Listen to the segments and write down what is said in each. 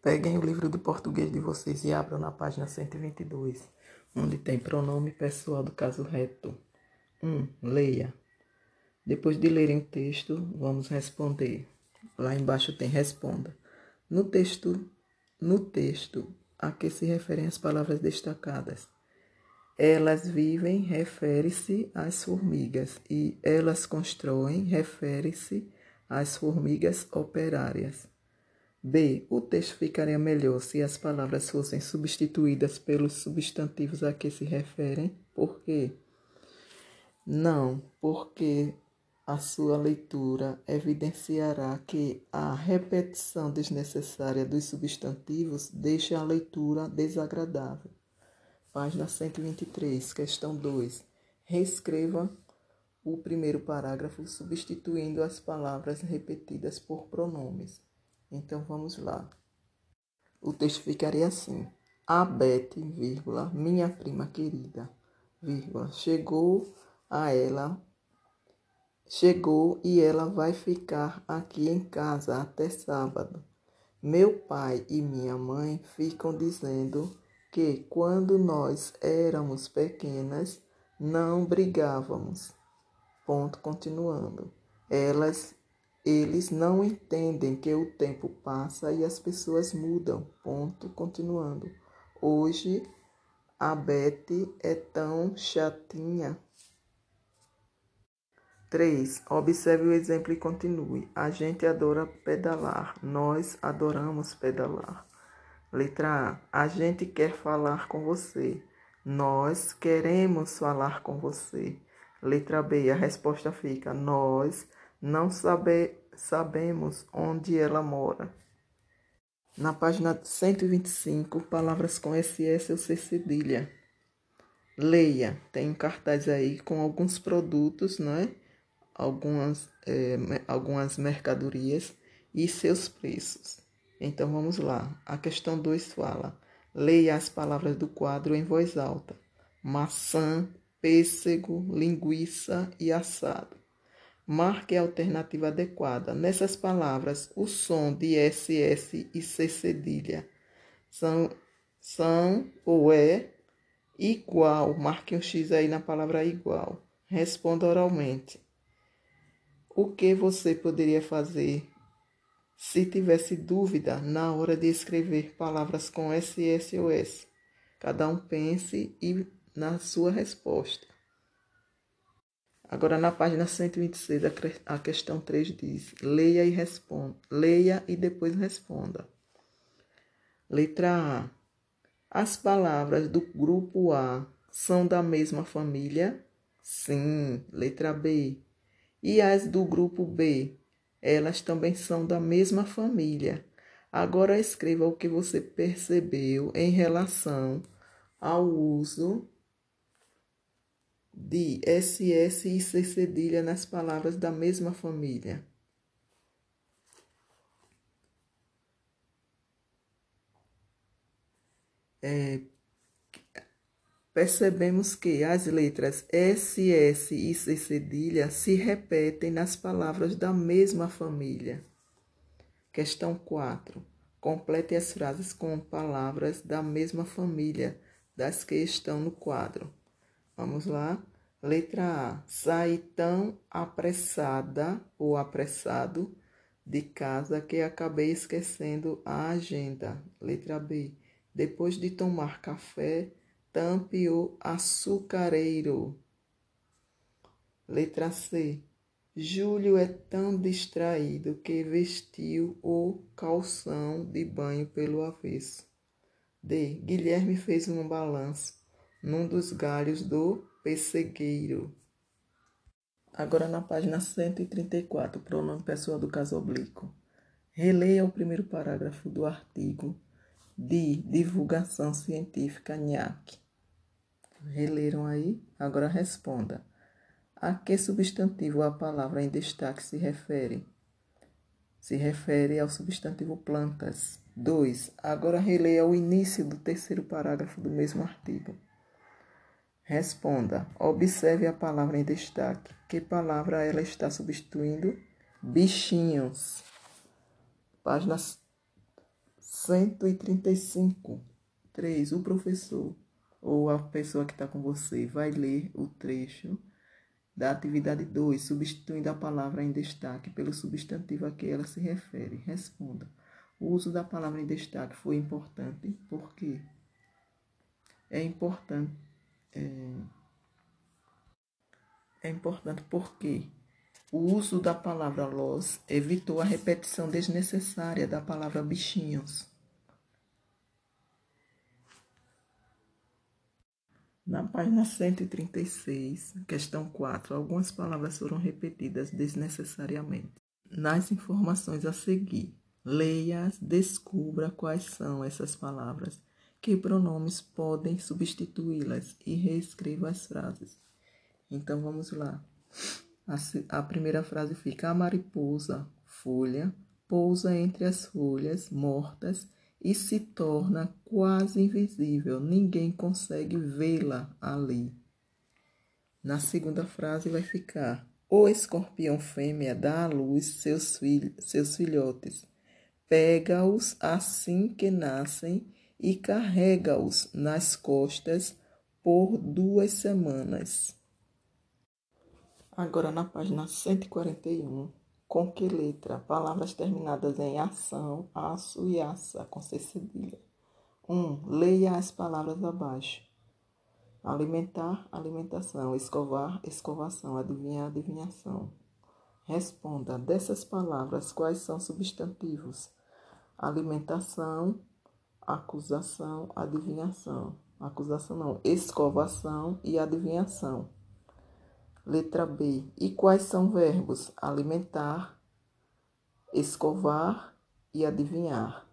Peguem o livro de português de vocês e abram na página 122, onde tem pronome pessoal do caso reto. 1. Um, leia. Depois de lerem o texto, vamos responder. Lá embaixo tem responda. No texto, no texto a que se referem as palavras destacadas. Elas vivem refere-se às formigas e elas constroem refere-se às formigas operárias. B. O texto ficaria melhor se as palavras fossem substituídas pelos substantivos a que se referem. Por quê? Não, porque a sua leitura evidenciará que a repetição desnecessária dos substantivos deixa a leitura desagradável. Página 123, questão 2. Reescreva o primeiro parágrafo substituindo as palavras repetidas por pronomes. Então vamos lá. O texto ficaria assim: A Beth, vírgula, minha prima querida, vírgula, chegou a ela chegou e ela vai ficar aqui em casa até sábado. Meu pai e minha mãe ficam dizendo que quando nós éramos pequenas não brigávamos. Ponto continuando. Elas eles não entendem que o tempo passa e as pessoas mudam. Ponto continuando. Hoje a Beth é tão chatinha. 3. Observe o exemplo e continue. A gente adora pedalar. Nós adoramos pedalar. Letra A. A gente quer falar com você. Nós queremos falar com você. Letra B. A resposta fica: Nós não sabe, sabemos onde ela mora. Na página 125, palavras com SS ou C cedilha. Leia, tem um cartaz aí com alguns produtos, né? Algumas, é, algumas mercadorias e seus preços. Então vamos lá. A questão 2 fala: leia as palavras do quadro em voz alta: maçã, pêssego, linguiça e assado. Marque a alternativa adequada. Nessas palavras, o som de SS e C cedilha são, são ou é igual. Marque um X aí na palavra igual. Responda oralmente. O que você poderia fazer se tivesse dúvida na hora de escrever palavras com SS ou S? Cada um pense e na sua resposta. Agora, na página 126, a questão 3 diz: leia e responda. Leia e depois responda. Letra A. As palavras do grupo A são da mesma família? Sim. Letra B. E as do grupo B? Elas também são da mesma família. Agora escreva o que você percebeu em relação ao uso de SS e C cedilha nas palavras da mesma família. É, percebemos que as letras SS e C cedilha se repetem nas palavras da mesma família. Questão 4. Complete as frases com palavras da mesma família das que estão no quadro. Vamos lá. Letra A. Saí tão apressada ou apressado de casa que acabei esquecendo a agenda. Letra B. Depois de tomar café, tampe o açucareiro. Letra C. Júlio é tão distraído que vestiu o calção de banho pelo avesso. D. Guilherme fez um balanço num dos galhos do pessegueiro. Agora na página 134, pronome pessoal do caso oblíquo. Releia o primeiro parágrafo do artigo de divulgação científica NIAC. Releram aí? Agora responda. A que substantivo a palavra em destaque se refere? Se refere ao substantivo plantas. 2. Agora releia o início do terceiro parágrafo do mesmo artigo. Responda. Observe a palavra em destaque. Que palavra ela está substituindo? Bichinhos. Página 135. 3. O professor ou a pessoa que está com você vai ler o trecho da atividade 2, substituindo a palavra em destaque pelo substantivo a que ela se refere. Responda. O uso da palavra em destaque foi importante porque é importante é, é importante porque o uso da palavra los evitou a repetição desnecessária da palavra bichinhos. Na página 136, questão 4, algumas palavras foram repetidas desnecessariamente. Nas informações a seguir, leia-as, descubra quais são essas palavras, que pronomes podem substituí-las e reescreva as frases. Então vamos lá. A, a primeira frase fica: A mariposa, folha, pousa entre as folhas mortas e se torna quase invisível, ninguém consegue vê-la ali. Na segunda frase vai ficar: O escorpião fêmea dá à luz seus, filhos, seus filhotes, pega-os assim que nascem e carrega-os nas costas por duas semanas. Agora na página 141. Com que letra? Palavras terminadas em ação, aço e aça, com C cedilha. 1. Um, leia as palavras abaixo. Alimentar, alimentação. Escovar, escovação. Adivinhar, adivinhação. Responda. Dessas palavras, quais são substantivos? Alimentação, acusação, adivinhação. Acusação não. Escovação e adivinhação. Letra B. E quais são verbos? Alimentar, escovar e adivinhar.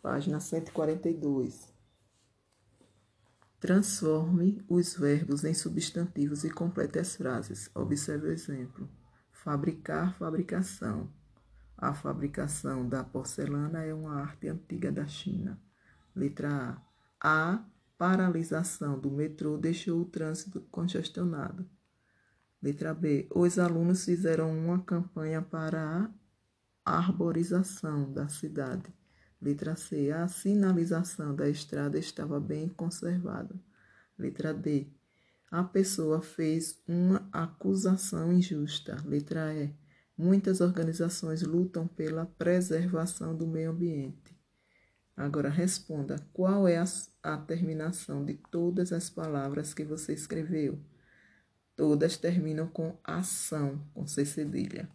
Página 142. Transforme os verbos em substantivos e complete as frases. Observe o exemplo. Fabricar, fabricação. A fabricação da porcelana é uma arte antiga da China. Letra A. A paralisação do metrô deixou o trânsito congestionado. Letra B. Os alunos fizeram uma campanha para a arborização da cidade. Letra C. A sinalização da estrada estava bem conservada. Letra D. A pessoa fez uma acusação injusta. Letra E. Muitas organizações lutam pela preservação do meio ambiente. Agora responda: qual é a, a terminação de todas as palavras que você escreveu? Todas terminam com ação, com C cedilha.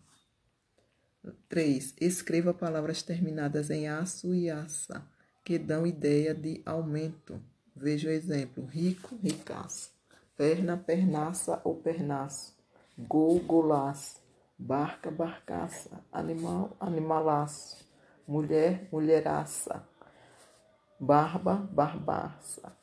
3. Escreva palavras terminadas em aço e aça, que dão ideia de aumento. Veja o exemplo: rico, ricaço. Perna, pernaça ou pernaço. Gol, golaço. Barca, barcaça. Animal, animalaço. Mulher, mulheraça barba, barbaça,